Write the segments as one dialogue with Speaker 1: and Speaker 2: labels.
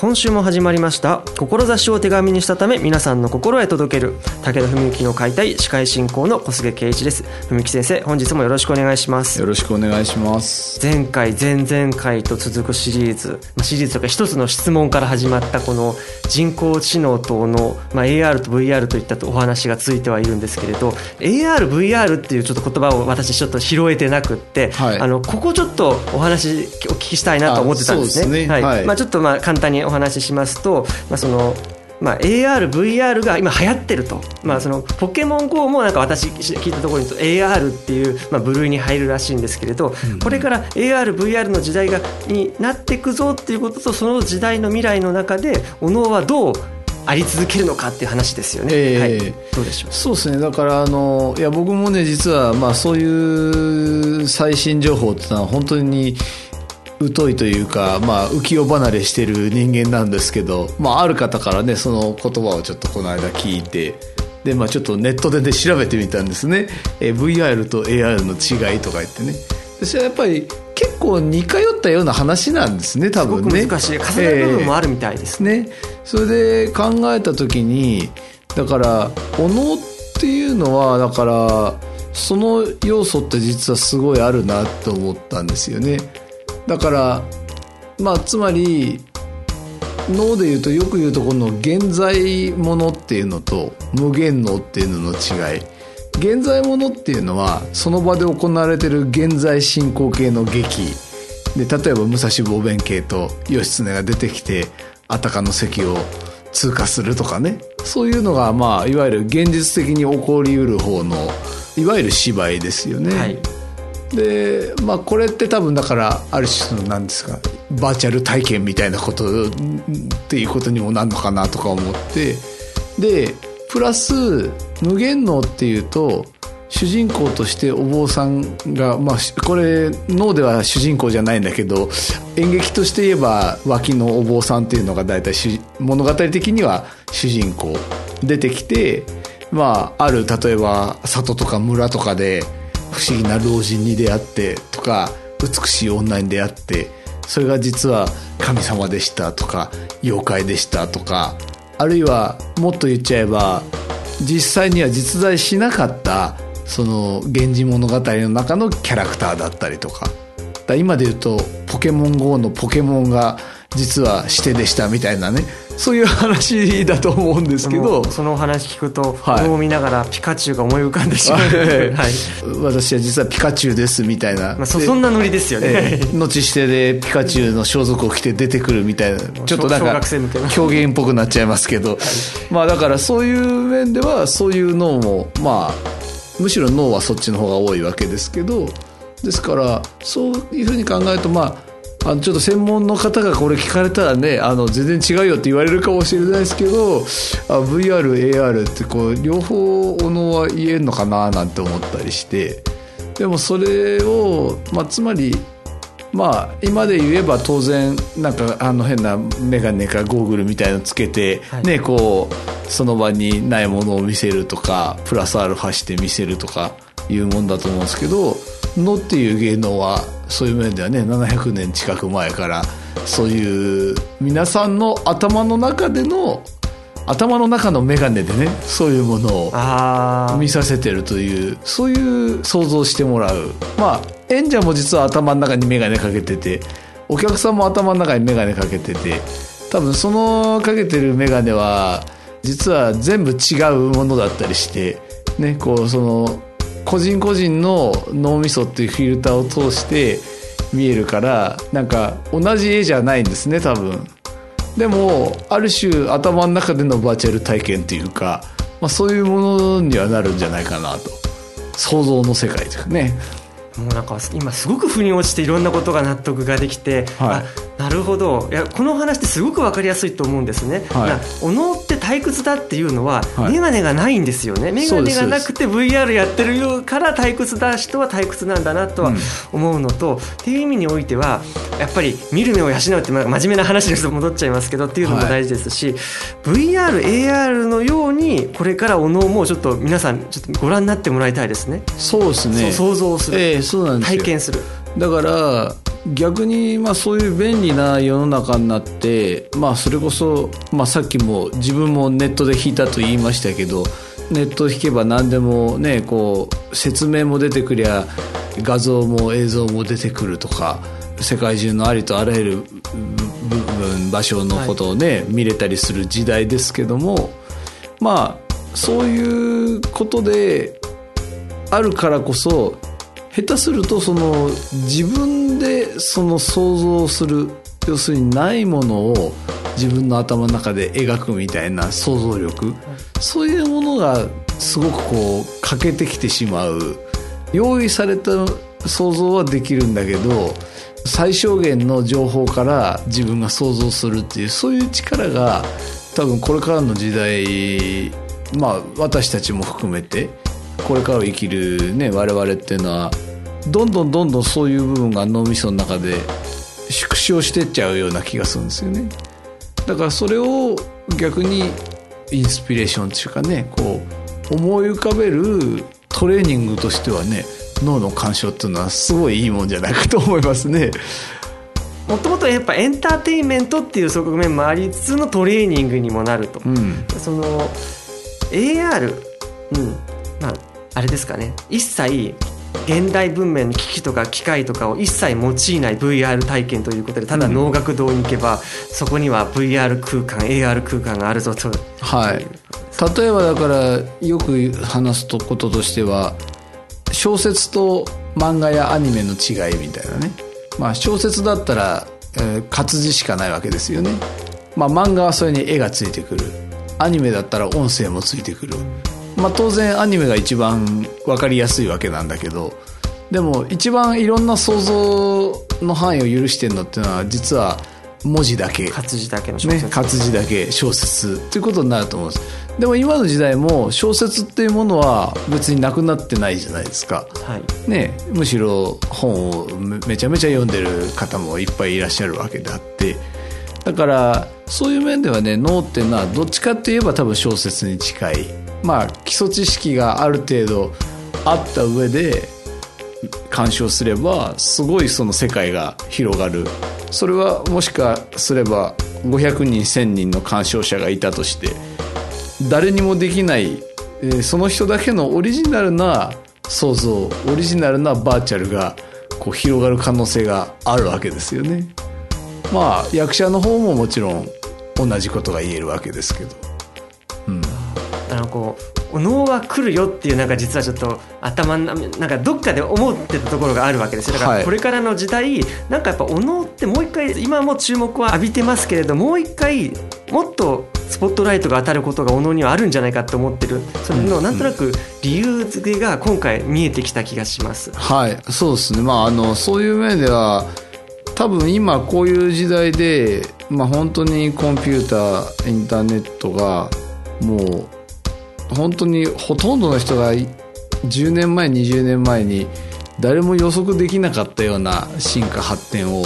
Speaker 1: 今週も始まりました。志を手紙にしたため皆さんの心へ届ける。武田文幸の解体司会進行の小菅圭一です。文幸先生本日もよろしくお願いします。
Speaker 2: よろしくお願いします。
Speaker 1: 前回前々回と続くシリーズ。シリーズとか一つの質問から始まったこの人工知能等の、まあ、AR と VR といったお話がついてはいるんですけれど ARVR っていうちょっと言葉を私ちょっと拾えてなくって、はい、あのここちょっとお話お聞きしたいなと思ってたんですね。すね。はい、はい、まあ、ちょっとまあ簡単にお話ししますと、まあ、そのまあ、AR、VR が今流行ってると、まあ、そのポケモン GO もなんか私聞いたところに AR っていう、まあ、部類に入るらしいんですけれど、これから AR、VR の時代がになっていくぞっていうこととその時代の未来の中でお能はどうあり続けるのかっていう話ですよね。えー、はい、どうでしょう？
Speaker 2: そうですね。だからあのいや僕もね実はまあそういう最新情報ってのは本当に疎いというか、まあ、浮世離れしてる人間なんですけど、まあ、ある方からね、その言葉をちょっとこの間聞いて、で、まあ、ちょっとネットで、ね、調べてみたんですね。え VR と AR の違いとか言ってね。私はやっぱり結構似通ったような話なんですね、多分ね。
Speaker 1: 難しい。重なる部分もあるみたいです、
Speaker 2: えー、ね。それで考えた時に、だから、お能っていうのは、だから、その要素って実はすごいあるなと思ったんですよね。だからまあつまり脳で言うとよく言うとこの現在ものっていうのと無限能っていうのの違い。現在ものっていうのはその場で行われてる現在進行形の劇。で例えば武蔵坊弁慶と義経が出てきてあたかの席を通過するとかね。そういうのがまあいわゆる現実的に起こりうる方のいわゆる芝居ですよね。はい。でまあこれって多分だからある種の何ですかバーチャル体験みたいなことっていうことにもなるのかなとか思ってでプラス無限能っていうと主人公としてお坊さんが、まあ、これ脳では主人公じゃないんだけど演劇として言えば脇のお坊さんっていうのが大体物語的には主人公出てきて、まあ、ある例えば里とか村とかで不思議な老人に出会ってとか美しい女に出会ってそれが実は神様でしたとか妖怪でしたとかあるいはもっと言っちゃえば実際には実在しなかったその「源氏物語」の中のキャラクターだったりとか。だ今で言うと「ポケモン GO」のポケモンが実はしてでしたみたいなねそういう話だと思うんですけど。
Speaker 1: そのお話聞くと、はい、を見ながらピカチュウが思い浮かんでしまう、はい。
Speaker 2: はい、私は実はピカチュウですみたいな、
Speaker 1: まあ、そそんなノリですよね、
Speaker 2: 後してでピカチュウの装束を着て出てくるみたいな。ちょっとなんか狂言っぽくなっちゃいますけど、はい、まあだからそういう面ではそういう脳もまあむしろ脳はそっちの方が多いわけですけど。ですからそういうふうに考えるとまああのちょっと専門の方がこれ聞かれたらねあの全然違うよって言われるかもしれないですけどあ VR、AR ってこう両方おのは言えるのかななんて思ったりしてでもそれを、まあ、つまりまあ今で言えば当然なんかあの変な眼鏡かゴーグルみたいのつけて、ねこうその場にないものを見せるとかプラスアルファして見せるとかいうもんだと思うんですけど「の」っていう芸能はそういう面ではね700年近く前からそういう皆さんの頭の中での頭の中の眼鏡でねそういうものを見させてるというそういう想像してもらう。まあ演者も実は頭の中に眼鏡かけててお客さんも頭の中に眼鏡かけてて多分そのかけてる眼鏡は実は全部違うものだったりしてねこうその個人個人の脳みそっていうフィルターを通して見えるからなんか同じ絵じゃないんですね多分。でもある種頭の中でのバーチャル体験というか、まあ、そういうものにはなるんじゃないかなと。想像の世界というかね。
Speaker 1: もうなんか今すごく腑に落ちていろんなことが納得ができて、はい、あなるほど。いやこの話ってすごく分かりやすいと思うんですね。はい、お能って退屈だっていうのは、はい、眼鏡がないんですよね。眼鏡がなくて VR やってるから退屈だ人は退屈なんだなとは思うのと、うん、っていう意味においてはやっぱり見る目を養うって真面目な話ですと戻っちゃいますけどっていうのも大事ですし、はい、VR、AR のようにこれからお能もちょっと皆さんちょっとご覧になってもらいたいですね。
Speaker 2: そうですね。
Speaker 1: 想像する、
Speaker 2: えー、そうなんです
Speaker 1: 体験する。
Speaker 2: だから逆にまあそういう便利な世の中になって、まあ、それこそ、まあ、さっきも自分もネットで弾いたと言いましたけどネット弾けば何でもねこう説明も出てくりゃ画像も映像も出てくるとか世界中のありとあらゆる部分場所のことをね、はい、見れたりする時代ですけどもまあそういうことであるからこそ下手するとその自分でその想像する要するにないものを自分の頭の中で描くみたいな想像力。そういうものがすごくこう欠けてきてしまう。用意された想像はできるんだけど最小限の情報から自分が想像するっていうそういう力が多分これからの時代まあ私たちも含めてこれからを生きるね我々っていうのはどんどんどんどんそういう部分が脳みその中で縮小してっちゃうような気がするんですよね。だからそれを逆にインスピレーションっていうかねこう思い浮かべるトレーニングとしてはね脳の干渉っていうのはすごいいいもんじゃないかと思いますね。
Speaker 1: もともとやっぱエンターテインメントっていう側面もありつつのトレーニングにもなると、うん、その AR、うんまあ、あれですかね。一切現代文明の機器とか機械とかを一切用いない VR 体験ということでただ能楽堂に行けば、うん、そこには VR 空間 AR 空間があるぞと。
Speaker 2: はい。例えばだからよく話すとこととしては小説と漫画やアニメの違いみたいなね、まあ、小説だったら、えー、活字しかないわけですよね、まあ、漫画はそれに絵がついてくる。アニメだったら音声もついてくるまあ、当然アニメが一番分かりやすいわけなんだけどでも一番いろんな想像の範囲を許してるのっていうのは実は文字だけ。
Speaker 1: 活字だけの小説、
Speaker 2: ね、活字だけ小説っていうことになると思うんです。でも今の時代も小説っていうものは別になくなってないじゃないですか、はい。ね、むしろ本をめちゃめちゃ読んでる方もいっぱいいらっしゃるわけであって。だからそういう面ではね脳っていうのはどっちかって言えば多分小説に近いまあ基礎知識がある程度あった上で鑑賞すればすごいその世界が広がるそれはもしかすれば500人1000人の鑑賞者がいたとして誰にもできないその人だけのオリジナルな想像オリジナルなバーチャルがこう広がる可能性があるわけですよね。まあ役者の方ももちろん同じことが言えるわけですけど。
Speaker 1: うんのこうお能は来るよっていうなんか実はちょっと頭なんかどっかで思ってたところがあるわけですよ。だからこれからの時代、はい、なんかやっぱお能ってもう一回今も注目は浴びてますけれどもう一回もっとスポットライトが当たることがお能にはあるんじゃないかと思ってる。それのなんとなく理由付けが今回見えてきた気がします。
Speaker 2: はい。そうですね。まああのそういう面では多分今こういう時代で、まあ、本当にコンピューターインターネットがもう本当にほとんどの人が10年前20年前に誰も予測できなかったような進化発展を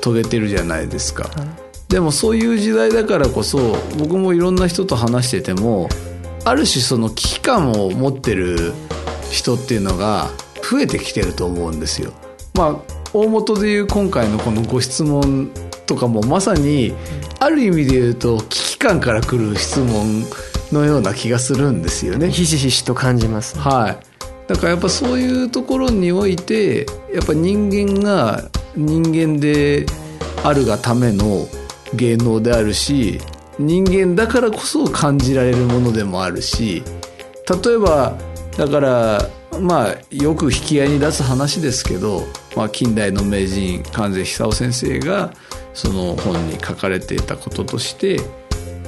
Speaker 2: 遂げてるじゃないですか、はい、でもそういう時代だからこそ僕もいろんな人と話しててもある種その危機感を持ってる人っていうのが増えてきてると思うんですよ。まあ大元でいう今回のこのご質問とかもまさにある意味で言うと危機感から来る質問のような気がするんですよね。
Speaker 1: ひしひしと感じます、
Speaker 2: ね、はい。だからやっぱそういうところにおいてやっぱ人間が人間であるがための芸能であるし人間だからこそ感じられるものでもあるし例えばだからまあよく引き合いに出す話ですけどまあ、近代の名人関西久夫先生がその本に書かれていたこととして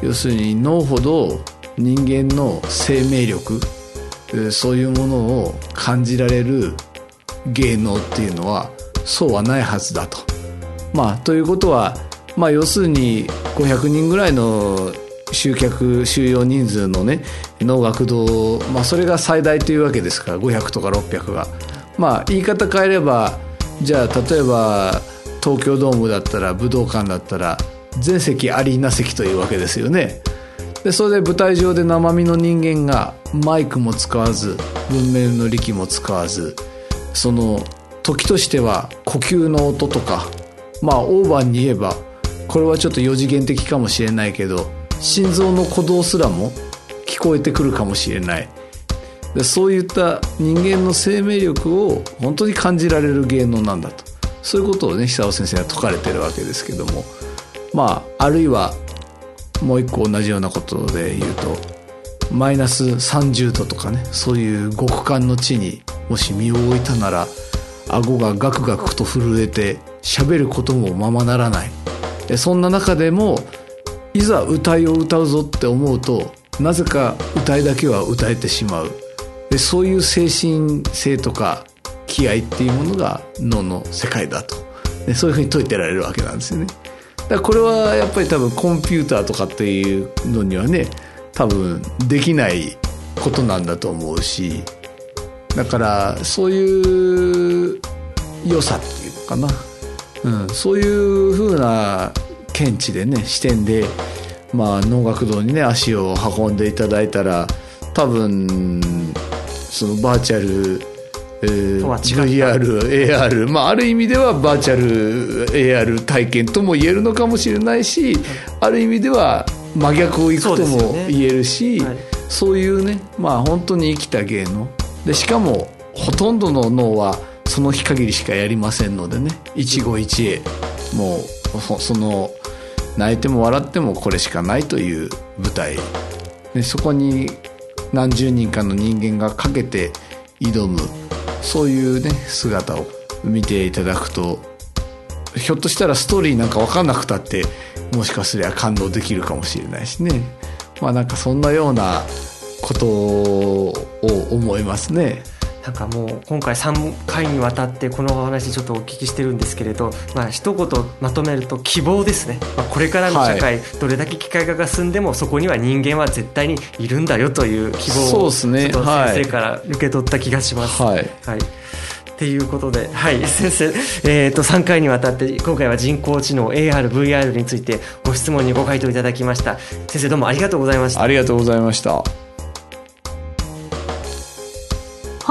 Speaker 2: 要するに脳ほど人間の生命力そういうものを感じられる芸能っていうのはそうはないはずだと。まあ、ということは、まあ、要するに500人ぐらいの集客収容人数のね能楽堂、まあ、それが最大というわけですから500とか600が。まあ言い方変えればじゃあ例えば東京ドームだったら武道館だったら全席アリーナ席というわけですよね。でそれで舞台上で生身の人間がマイクも使わず文明の力も使わずその時としては呼吸の音とかまあオーバーに言えばこれはちょっと4次元的かもしれないけど心臓の鼓動すらも聞こえてくるかもしれない。でそういった人間の生命力を本当に感じられる芸能なんだと。そういうことをね久尾先生は説かれてるわけですけども。まああるいはもう一個同じようなことで言うとマイナス30度とかねそういう極寒の地にもし身を置いたなら顎がガクガクと震えて喋ることもままならない。そんな中でもいざ歌いを歌うぞって思うとなぜか歌いだけは歌えてしまう。でそういう精神性とか気合っていうものが脳の世界だと。でそういうふうに説いてられるわけなんですよね。だこれはやっぱり多分コンピューターとかっていうのにはね多分できないことなんだと思うしだからそういう良さっていうのかな、うん、そういうふうな見地でね視点で、まあ、能楽堂にね足を運んでいただいたら多分そのバーチャル、えー、VR、AR、まあ、ある意味ではバーチャル AR 体験とも言えるのかもしれないし、ある意味では真逆をいくとも言えるしそう、ねはい、そういうね、まあ、本当に生きた芸能。でしかもほとんどの脳はその日限りしかやりませんのでね。一期一会。もうその泣いても笑ってもこれしかないという舞台。でそこに何十人かの人間がかけて挑むそういうね姿を見ていただくとひょっとしたらストーリーなんか分かんなくたってもしかすりゃ感動できるかもしれないしねまあなんかそんなようなことを思いますね。
Speaker 1: なんかもう今回3回にわたってこのお話ちょっとお聞きしてるんですけれど、まあ一言まとめると希望ですね、まあ、これからの社会、はい、どれだけ機械化が進んでもそこには人間は絶対にいるんだよという希望をそうですね先生から受け取った気がします。はい、はいっていうことで、はい、先生、えっ、ー、と、3回にわたって、今回は人工知能、AR、VR についてご質問にご回答いただきました。先生、どうもありがとうございました。
Speaker 2: ありがとうございました。